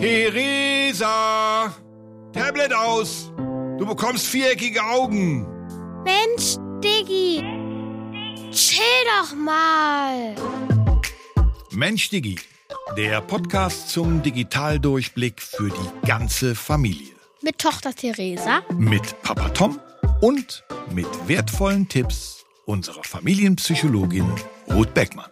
Theresa! Tablet aus! Du bekommst viereckige Augen! Mensch, Diggi! Chill doch mal! Mensch, Diggi, der Podcast zum Digitaldurchblick für die ganze Familie. Mit Tochter Theresa. Mit Papa Tom und mit wertvollen Tipps unserer Familienpsychologin Ruth Beckmann.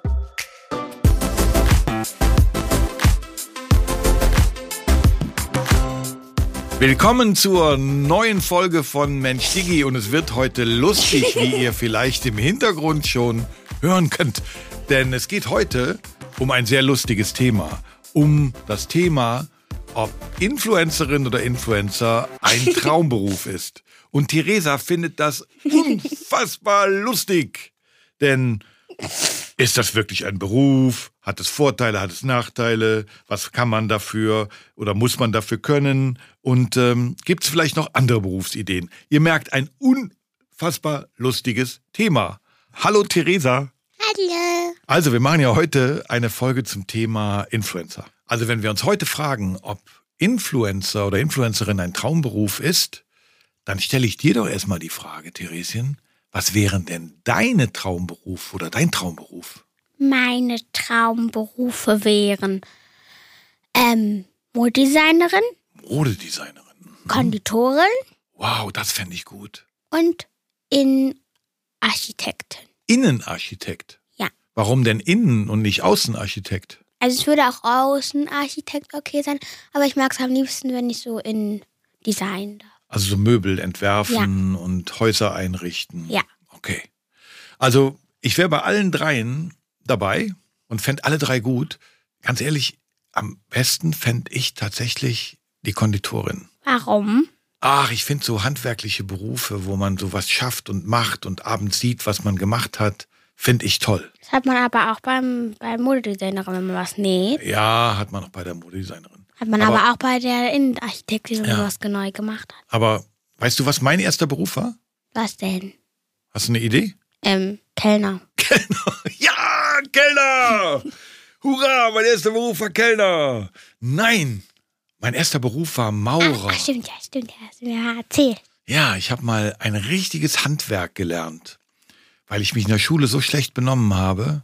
Willkommen zur neuen Folge von Mensch Digi und es wird heute lustig, wie ihr vielleicht im Hintergrund schon hören könnt. Denn es geht heute um ein sehr lustiges Thema. Um das Thema, ob Influencerin oder Influencer ein Traumberuf ist. Und Theresa findet das unfassbar lustig. Denn ist das wirklich ein Beruf? Hat es Vorteile, hat es Nachteile? Was kann man dafür oder muss man dafür können? Und ähm, gibt es vielleicht noch andere Berufsideen? Ihr merkt, ein unfassbar lustiges Thema. Hallo Theresa. Hallo. Also wir machen ja heute eine Folge zum Thema Influencer. Also wenn wir uns heute fragen, ob Influencer oder Influencerin ein Traumberuf ist, dann stelle ich dir doch erstmal die Frage, Theresien, was wären denn deine Traumberuf oder dein Traumberuf? Meine Traumberufe wären ähm, Modedesignerin, Modedesignerin. Mhm. Konditorin Wow, das fände ich gut. und Innenarchitektin. Innenarchitekt. Ja. Warum denn Innen und nicht Außenarchitekt? Also es würde auch Außenarchitekt okay sein, aber ich mag es am liebsten, wenn ich so in Design darf. Also so Möbel entwerfen und Häuser einrichten. Ja. Okay. Also ich wäre bei allen dreien dabei und fände alle drei gut. Ganz ehrlich, am besten fände ich tatsächlich die Konditorin. Warum? Ach, ich finde so handwerkliche Berufe, wo man sowas schafft und macht und abends sieht, was man gemacht hat, finde ich toll. Das hat man aber auch beim, beim Modedesignerin, wenn man was näht. Ja, hat man auch bei der Modedesignerin. Hat man Aber- aber, auch bei der Innenarchitektin, wenn Ja. man was neu gemacht hat. Aber weißt du, was mein erster Beruf war? Was denn? Hast du eine Idee? Ähm, Kellner. Kellner. Ja, Kellner! Hurra, mein erster Beruf war Kellner. Nein, mein erster Beruf war Maurer. Ach, stimmt, ja, stimmt, ja, hast du mir ja erzählt. Ja, ich habe mal ein richtiges Handwerk gelernt, weil ich mich in der Schule so schlecht benommen habe,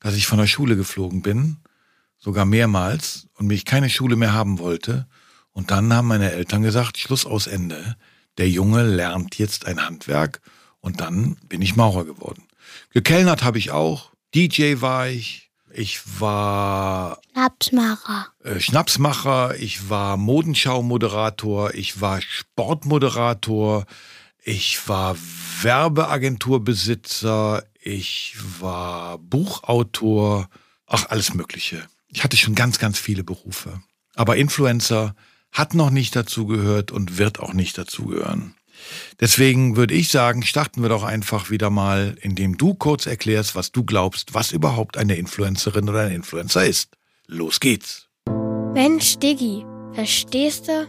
dass ich von der Schule geflogen bin, sogar mehrmals, und mich keine Schule mehr haben wollte. Und dann haben meine Eltern gesagt, Schluss aus Ende. Der Junge lernt jetzt ein Handwerk und dann bin ich Maurer geworden. Gekellnert habe ich auch, DJ war ich, ich war Schnapsmacher. äh, Schnapsmacher, ich war Modenschaumoderator, ich war Sportmoderator, ich war Werbeagenturbesitzer, ich war Buchautor, ach alles Mögliche. Ich hatte schon ganz, ganz viele Berufe. Aber Influencer hat noch nicht dazu gehört und wird auch nicht dazugehören. Deswegen würde ich sagen, starten wir doch einfach wieder mal, indem du kurz erklärst, was du glaubst, was überhaupt eine Influencerin oder ein Influencer ist. Los geht's. Mensch, Diggi, verstehst du?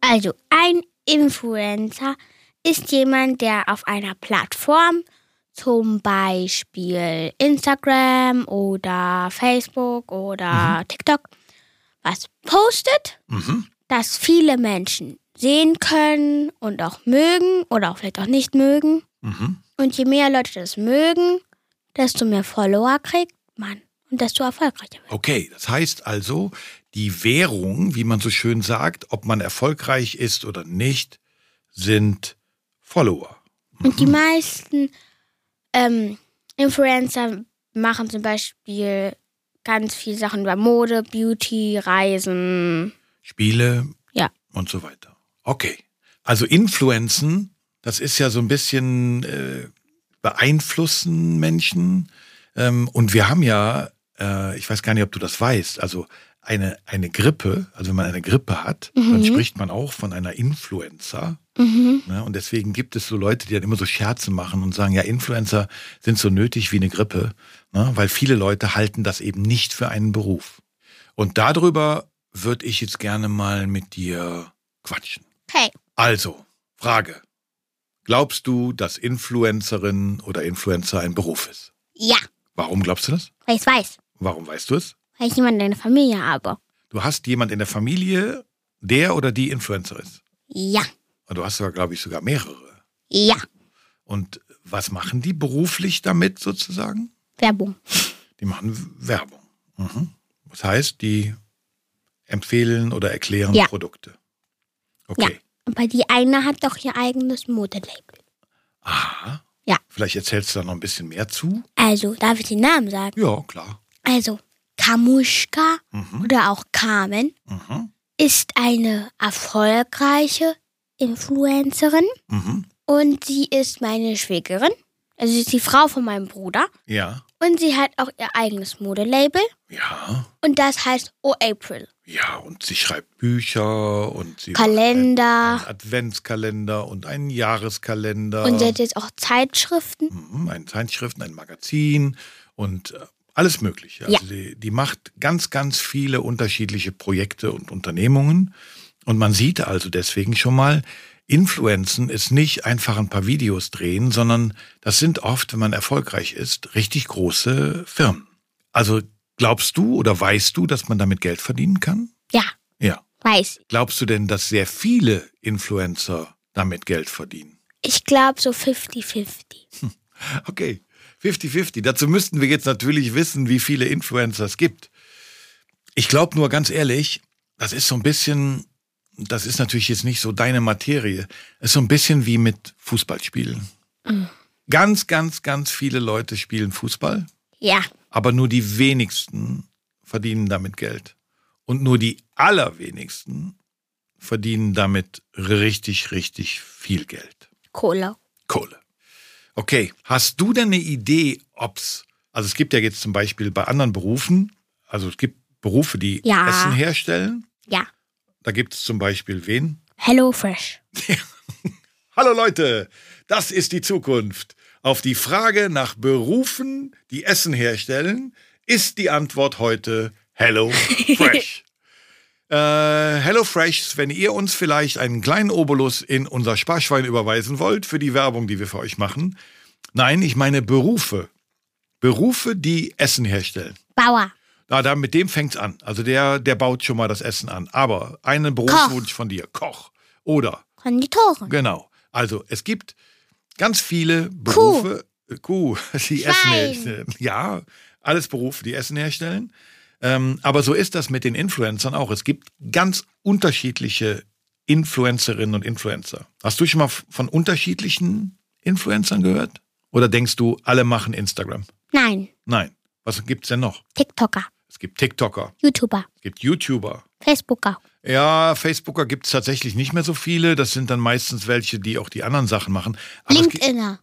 Also, ein Influencer ist jemand, der auf einer Plattform, zum Beispiel Instagram oder Facebook oder TikTok, was postet, Mhm. Das viele Menschen sehen können und auch mögen oder auch vielleicht auch nicht mögen. Mhm. Und je mehr Leute das mögen, desto mehr Follower kriegt man und desto erfolgreicher wird. Okay, das heißt also, die Währung, wie man so schön sagt, ob man erfolgreich ist oder nicht, sind Follower. Und die meisten ähm, Influencer machen zum Beispiel ganz viele Sachen über Mode, Beauty, Reisen. Spiele Ja. und so weiter. Okay. Also Influenzen, das ist ja so ein bisschen äh, beeinflussen Menschen. Ähm, und wir haben ja, äh, ich weiß gar nicht, ob du das weißt, also eine, eine Grippe, also wenn man eine Grippe hat, dann spricht man auch von einer Influenza. Mhm. Ne? Und deswegen gibt es so Leute, die dann immer so Scherze machen und sagen, ja, Influencer sind so nötig wie eine Grippe, ne? weil viele Leute halten das eben nicht für einen Beruf. Und darüber würde ich jetzt gerne mal mit dir quatschen. Okay. Also, Frage. Glaubst du, dass Influencerin oder Influencer ein Beruf ist? Ja, Warum glaubst du das? weil ich weiß. Warum weißt du es? weil ich jemanden in der Familie habe. Du hast jemand in der Familie, der oder die Influencer ist. Ja. Und du hast sogar, glaube ich, sogar mehrere. Ja. Und was machen die beruflich damit sozusagen? Werbung. Die machen Werbung. Mhm. Das heißt, die empfehlen oder erklären Ja. Produkte. Okay. Aber die eine hat doch ihr eigenes Modelabel. Aha. Ja. Vielleicht erzählst du da noch ein bisschen mehr zu? Also, darf ich den Namen sagen? Ja, klar. Also, Kamuschka Mhm. oder auch Carmen Mhm. ist eine erfolgreiche Influencerin Mhm. und sie ist meine Schwägerin. Also sie ist die Frau von meinem Bruder Ja. Und sie hat auch ihr eigenes Modelabel Ja. und das heißt Oh April. Ja, und sie schreibt Bücher und sie Kalender. einen Adventskalender und einen Jahreskalender. Und sie hat jetzt auch Zeitschriften. Mhm, ein Zeitschriften, ein Magazin und äh, alles Mögliche. Also Ja. die, die macht ganz, ganz viele unterschiedliche Projekte und Unternehmungen. Und man sieht also deswegen schon mal, Influenzen ist nicht einfach ein paar Videos drehen, sondern das sind oft, wenn man erfolgreich ist, richtig große Firmen. Also glaubst du oder weißt du, dass man damit Geld verdienen kann? Ja, Ja. weiß. Glaubst du denn, dass sehr viele Influencer damit Geld verdienen? Ich glaube so 50-50. Okay, 50-50. Dazu müssten wir jetzt natürlich wissen, wie viele Influencer es gibt. Ich glaube nur ganz ehrlich, das ist so ein bisschen, das ist natürlich jetzt nicht so deine Materie, es ist so ein bisschen wie mit Fußballspielen. Ganz, ganz, ganz viele Leute spielen Fußball, Ja, aber nur die wenigsten verdienen damit Geld. Und nur die allerwenigsten verdienen damit richtig, richtig viel Geld. Cola. Kohle. Okay, hast du denn eine Idee, ob's, also es gibt ja jetzt zum Beispiel bei anderen Berufen, also es gibt Berufe, die Ja. Essen herstellen. Ja. Da gibt es zum Beispiel wen? Hello Fresh. Hallo Leute, das ist die Zukunft. Auf die Frage nach Berufen, die Essen herstellen, ist die Antwort heute Hello Fresh. äh, Hello Fresh, wenn ihr uns vielleicht einen kleinen Obolus in unser Sparschwein überweisen wollt für die Werbung, die wir für euch machen. Nein, ich meine Berufe. Berufe, die Essen herstellen. Bauer. Na, da, mit dem fängt's an. Also der, der baut schon mal das Essen an. Aber einen Berufswunsch von dir, Koch. Oder Konditoren. Genau. Also es gibt ganz viele Berufe. Äh, Kuh, die Schwein. Essen herstellen. Ja, alles Berufe, die Essen herstellen. Ähm, aber so ist das mit den Influencern auch. Es gibt ganz unterschiedliche Influencerinnen und Influencer. Hast du schon mal von unterschiedlichen Influencern gehört? Oder denkst du, alle machen Instagram? Nein. Nein. Was gibt's denn noch? TikToker. Es gibt TikToker, YouTuber. es gibt YouTuber. Facebooker. Ja, Facebooker gibt es tatsächlich nicht mehr so viele. Das sind dann meistens welche, die auch die anderen Sachen machen. Aber es gibt- LinkedIner.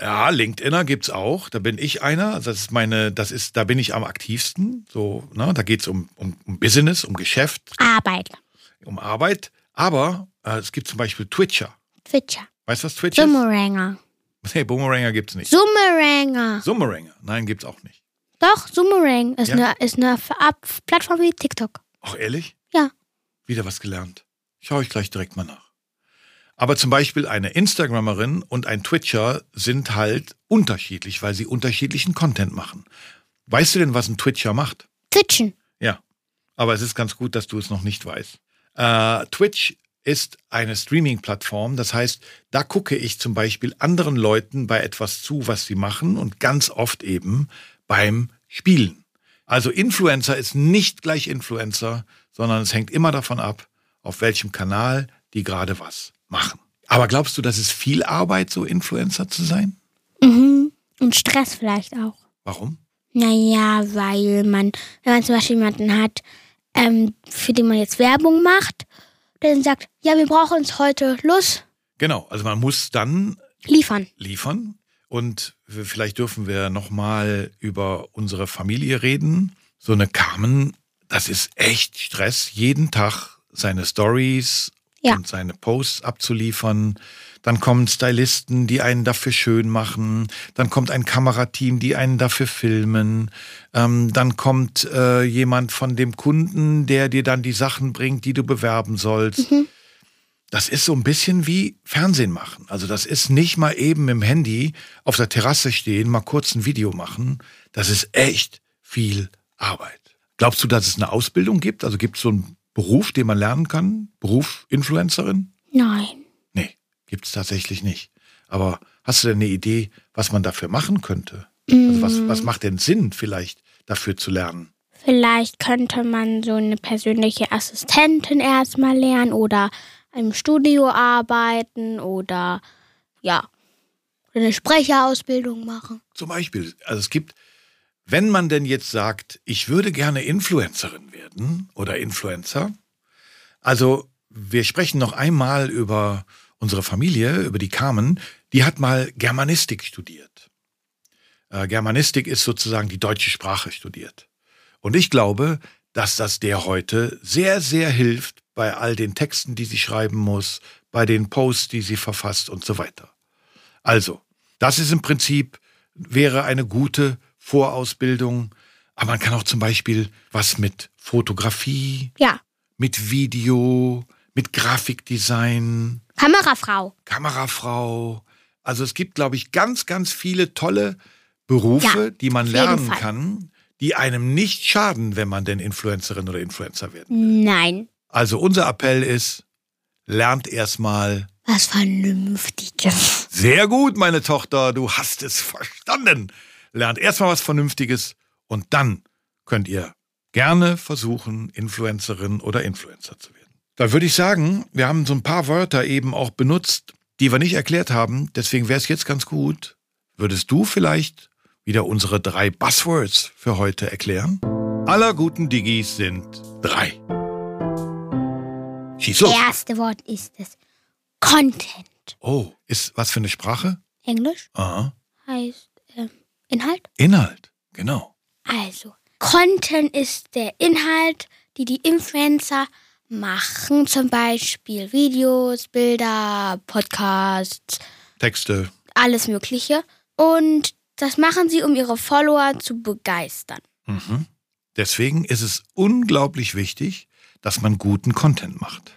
Ja, LinkedIner gibt's auch. Da bin ich einer. Das ist meine, das ist, da bin ich am aktivsten. So, ne, da geht's um, um, um Business, um Geschäft, Arbeit. um Arbeit. Aber äh, es gibt zum Beispiel Twitcher. Twitcher. Weißt du, was Twitch ist? Summeranger. Nee, Boomeranger gibt's nicht. Summeranger. Summeranger. Nein, gibt's auch nicht. Doch, Summerang ist Ja. eine, ist eine Ab Plattform wie TikTok. Ach, ehrlich? Ja. Wieder was gelernt. Schaue ich gleich direkt mal nach. Aber zum Beispiel eine Instagrammerin und ein Twitcher sind halt unterschiedlich, weil sie unterschiedlichen Content machen. Weißt du denn, was ein Twitcher macht? Twitchen. Ja. Aber es ist ganz gut, dass du es noch nicht weißt. Äh, Twitch ist eine Streaming-Plattform. Das heißt, da gucke ich zum Beispiel anderen Leuten bei etwas zu, was sie machen und ganz oft eben beim Spielen. Also Influencer ist nicht gleich Influencer, sondern es hängt immer davon ab, auf welchem Kanal die gerade was machen. Aber glaubst du, das ist viel Arbeit, so Influencer zu sein? Mhm. Und Stress vielleicht auch. Warum? Naja, weil man, wenn man zum Beispiel jemanden hat, ähm, für den man jetzt Werbung macht, der dann sagt, ja, wir brauchen uns heute los Genau, also man muss dann liefern. liefern. Und vielleicht dürfen wir nochmal über unsere Familie reden. So eine Carmen, das ist echt Stress, jeden Tag seine Stories Ja. und seine Posts abzuliefern. Dann kommen Stylisten, die einen dafür schön machen. Dann kommt ein Kamerateam, die einen dafür filmen. Ähm, dann kommt äh, jemand von dem Kunden, der dir dann die Sachen bringt, die du bewerben sollst. Das ist so ein bisschen wie Fernsehen machen. Also das ist nicht mal eben im Handy auf der Terrasse stehen, mal kurz ein Video machen. Das ist echt viel Arbeit. Glaubst du, dass es eine Ausbildung gibt? Also gibt es so einen Beruf, den man lernen kann? Beruf Influencerin? Nein. Nee, gibt es tatsächlich nicht. Aber hast du denn eine Idee, was man dafür machen könnte? Also was, was macht denn Sinn, vielleicht dafür zu lernen? Vielleicht könnte man so eine persönliche Assistentin erstmal lernen oder im Studio arbeiten oder ja, eine Sprecherausbildung machen. Zum Beispiel, also es gibt, wenn man denn jetzt sagt, ich würde gerne Influencerin werden oder Influencer, also wir sprechen noch einmal über unsere Familie, über die Carmen, die hat mal Germanistik studiert. Äh, Germanistik ist sozusagen die deutsche Sprache studiert. Und ich glaube, dass das der heute sehr, sehr hilft bei all den Texten, die sie schreiben muss, bei den Posts, die sie verfasst und so weiter. Also, das ist im Prinzip, wäre eine gute Vorausbildung. Aber man kann auch zum Beispiel was mit Fotografie, Ja, mit Video, mit Grafikdesign, Kamerafrau. Kamerafrau. Also es gibt, glaube ich, ganz, ganz viele tolle Berufe, Ja, die man lernen kann, die einem nicht schaden, wenn man denn Influencerin oder Influencer werden. Nein. Also unser Appell ist, lernt erstmal. Was Vernünftiges. Sehr gut, meine Tochter, du hast es verstanden. Lernt erstmal was Vernünftiges und dann könnt ihr gerne versuchen, Influencerin oder Influencer zu werden. Da würde ich sagen, wir haben so ein paar Wörter eben auch benutzt, die wir nicht erklärt haben. Deswegen wäre es jetzt ganz gut, würdest du vielleicht wieder unsere drei Buzzwords für heute erklären? Aller guten Diggis sind drei. Schieß los. Erste Wort ist es Content. Oh, ist was für eine Sprache? Englisch Aha. heißt ähm, Inhalt. Inhalt, genau. Also, Content ist der Inhalt, die die Influencer machen. Zum Beispiel Videos, Bilder, Podcasts, Texte. alles Mögliche. Und das machen sie, um ihre Follower zu begeistern. Mhm. Deswegen ist es unglaublich wichtig, dass man guten Content macht.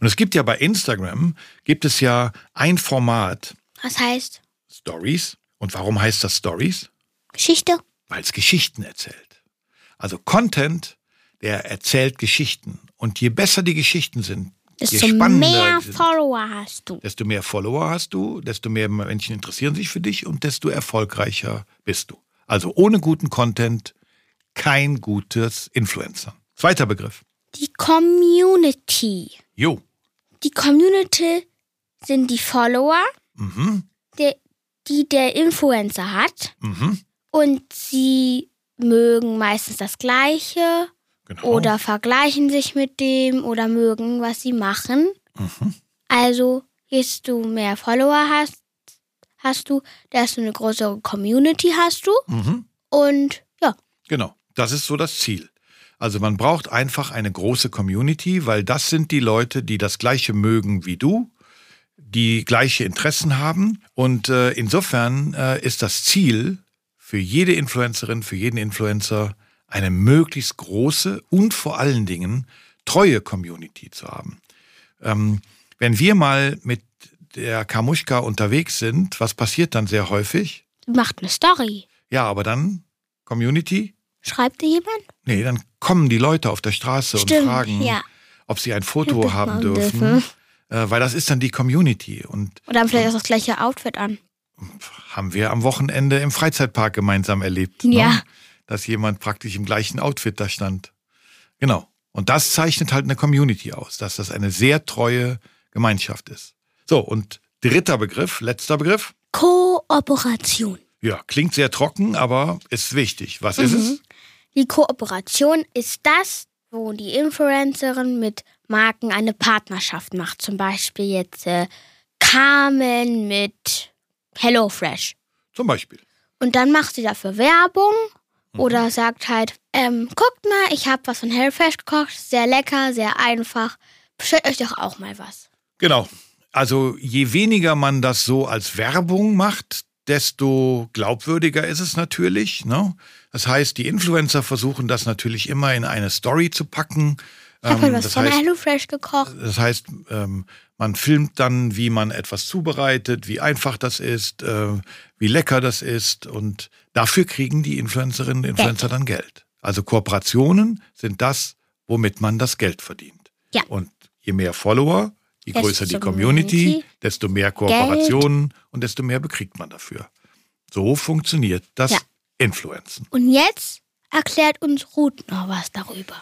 Und es gibt ja bei Instagram, gibt es ja ein Format, Das heißt Stories. Und warum heißt das Stories? Geschichte. Weil es Geschichten erzählt. Also Content, der erzählt Geschichten. Und je besser die Geschichten sind, je Desto spannender mehr sind, Follower hast du. desto mehr Follower hast du, desto mehr Menschen interessieren sich für dich und desto erfolgreicher bist du. Also ohne guten Content kein gutes Influencer. Zweiter Begriff. Die Community. Jo. Die Community sind die Follower, Mhm. der, die der Influencer hat. Mhm. Und sie mögen meistens das Gleiche Genau. oder vergleichen sich mit dem oder mögen, was sie machen. Mhm. Also, je du mehr Follower hast, hast du, desto eine größere Community hast du. Mhm. Und ja, Genau. Das ist so das Ziel. Also man braucht einfach eine große Community, weil das sind die Leute, die das Gleiche mögen wie du, die gleiche Interessen haben. Und äh, insofern äh, ist das Ziel für jede Influencerin, für jeden Influencer, eine möglichst große und vor allen Dingen treue Community zu haben. Ähm, wenn wir mal mit der Kamuschka unterwegs sind, was passiert dann sehr häufig? macht eine Story. Ja, aber dann Community? Schreibt dir jemand? Nee, dann kommen die Leute auf der Straße Stimmt, und fragen, ja. ob sie ein Foto Das haben dürfen. dürfen. Äh, weil das ist dann die Community. Und Oder haben vielleicht auch das gleiche Outfit an. haben wir am Wochenende im Freizeitpark gemeinsam erlebt. Ja. Ne? Dass jemand praktisch im gleichen Outfit da stand. Genau. Und das zeichnet halt eine Community aus, dass das eine sehr treue Gemeinschaft ist. So, und dritter Begriff, letzter Begriff. Kooperation. Ja, klingt sehr trocken, aber ist wichtig. Was ist Mhm. es? Die Kooperation ist das, wo die Influencerin mit Marken eine Partnerschaft macht. Zum Beispiel jetzt äh, Carmen mit HelloFresh. Zum Beispiel. Und dann macht sie dafür Werbung Mhm. oder sagt halt, ähm, guckt mal, ich habe was von HelloFresh gekocht, sehr lecker, sehr einfach. Bestellt euch doch auch mal was. Genau. Also je weniger man das so als Werbung macht, desto glaubwürdiger ist es natürlich. Ne? Das heißt, die Influencer versuchen das natürlich immer in eine Story zu packen. Ich habe Ähm, was das, von heißt, HelloFresh gekocht. das heißt, ähm, man filmt dann, wie man etwas zubereitet, wie einfach das ist, äh, wie lecker das ist. Und dafür kriegen die Influencerinnen und Influencer dann Geld. Also Kooperationen sind das, womit man das Geld verdient. Ja. Und je mehr Follower, je Desto größer die Community, Community, desto mehr Kooperationen und desto mehr bekriegt man dafür. So funktioniert das Ja. Influenzen. Und jetzt erklärt uns Ruth noch was darüber.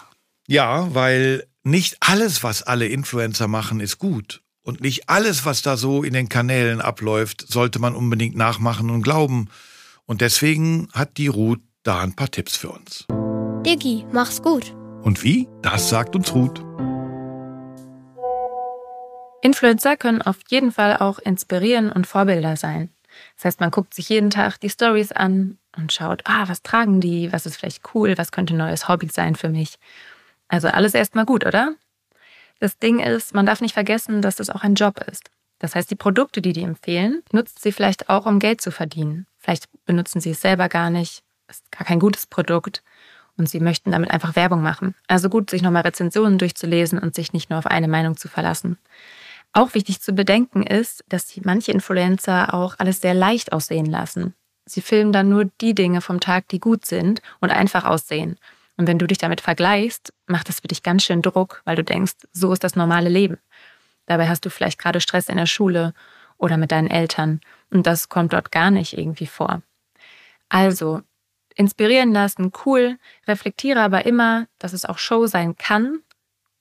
Ja, weil nicht alles, was alle Influencer machen, ist gut. Und nicht alles, was da so in den Kanälen abläuft, sollte man unbedingt nachmachen und glauben. Und deswegen hat die Ruth da ein paar Tipps für uns. Diggi, mach's gut. Und wie? Das sagt uns Ruth. Influencer können auf jeden Fall auch inspirieren und Vorbilder sein. Das heißt, man guckt sich jeden Tag die Stories an und schaut, ah, was tragen die, was ist vielleicht cool, was könnte ein neues Hobby sein für mich. Also alles erstmal gut, oder? Das Ding ist, man darf nicht vergessen, dass das auch ein Job ist. Das heißt, die Produkte, die die empfehlen, nutzt sie vielleicht auch, um Geld zu verdienen. Vielleicht benutzen sie es selber gar nicht, ist gar kein gutes Produkt und sie möchten damit einfach Werbung machen. Also gut, sich nochmal Rezensionen durchzulesen und sich nicht nur auf eine Meinung zu verlassen. Auch wichtig zu bedenken ist, dass manche Influencer auch alles sehr leicht aussehen lassen. Sie filmen dann nur die Dinge vom Tag, die gut sind und einfach aussehen. Und wenn du dich damit vergleichst, macht das für dich ganz schön Druck, weil du denkst, so ist das normale Leben. Dabei hast du vielleicht gerade Stress in der Schule oder mit deinen Eltern und das kommt dort gar nicht irgendwie vor. Also, inspirieren lassen, cool, reflektiere aber immer, dass es auch Show sein kann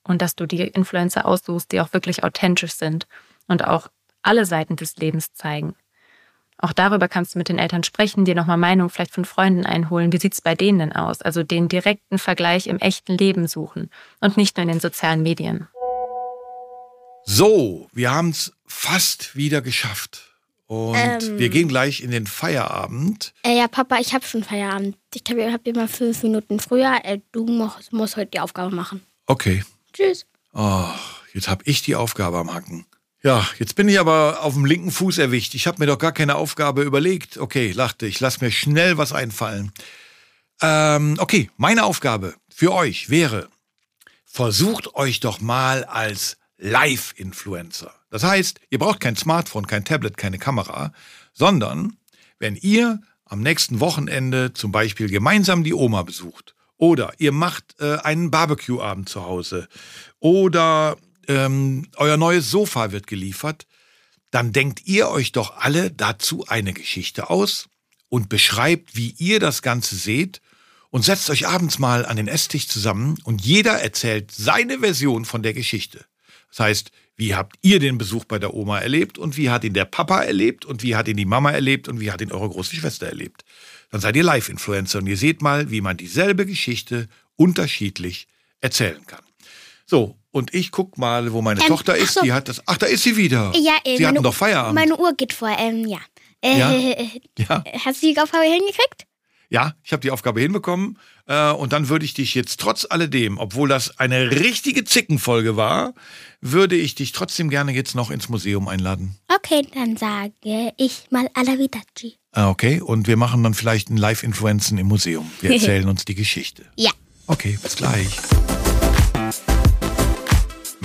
und dass du die Influencer aussuchst, die auch wirklich authentisch sind und auch alle Seiten des Lebens zeigen. Auch darüber kannst du mit den Eltern sprechen, dir nochmal Meinung vielleicht von Freunden einholen. Wie sieht's bei denen denn aus? Also den direkten Vergleich im echten Leben suchen und nicht nur in den sozialen Medien. So, wir haben es fast wieder geschafft. Und Ähm. wir gehen gleich in den Feierabend. Äh, ja, Papa, ich habe schon Feierabend. Ich habe hab immer fünf Minuten früher. Äh, du musst, musst heute die Aufgabe machen. Okay. Tschüss. Oh, jetzt habe ich die Aufgabe am Hacken. Ja, jetzt bin ich aber auf dem linken Fuß erwischt. Ich habe mir doch gar keine Aufgabe überlegt. Okay, lachte ich. Lass mir schnell was einfallen. Ähm, okay, meine Aufgabe für euch wäre, versucht euch doch mal als Live-Influencer. Das heißt, ihr braucht kein Smartphone, kein Tablet, keine Kamera, sondern wenn ihr am nächsten Wochenende zum Beispiel gemeinsam die Oma besucht oder ihr macht äh, einen Barbecue-Abend zu Hause oder ähm, euer neues Sofa wird geliefert, dann denkt ihr euch doch alle dazu eine Geschichte aus und beschreibt, wie ihr das Ganze seht und setzt euch abends mal an den Esstisch zusammen und jeder erzählt seine Version von der Geschichte. Das heißt, wie habt ihr den Besuch bei der Oma erlebt und wie hat ihn der Papa erlebt und wie hat ihn die Mama erlebt und wie hat ihn eure große Schwester erlebt. Dann seid ihr Live-Influencer und ihr seht mal, wie man dieselbe Geschichte unterschiedlich erzählen kann. So, und ich guck mal, wo meine Ähm, Tochter ist. so. Die hat das. Ach, da ist sie wieder. Ja, äh, sie hatten doch Feierabend. Meine Uhr geht vor. Ähm, ja. Äh, Ja? ja. Hast du die Aufgabe hingekriegt? Ja, ich habe die Aufgabe hinbekommen äh, und dann würde ich dich jetzt trotz alledem, obwohl das eine richtige Zickenfolge war, würde ich dich trotzdem gerne jetzt noch ins Museum einladen. Okay, dann sage ich mal Alavidaci. Ah, okay, und wir machen dann vielleicht ein Live-Influenzen im Museum. Wir erzählen uns die Geschichte. Ja. Okay, bis gleich.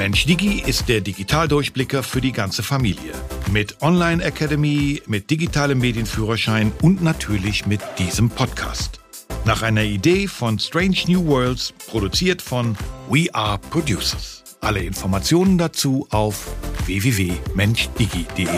Mensch Digi ist der Digitaldurchblicker für die ganze Familie. Mit Online Academy, mit digitalem Medienführerschein und natürlich mit diesem Podcast. Nach einer Idee von Strange New Worlds, produziert von We Are Producers. Alle Informationen dazu auf www.menchdigi.de.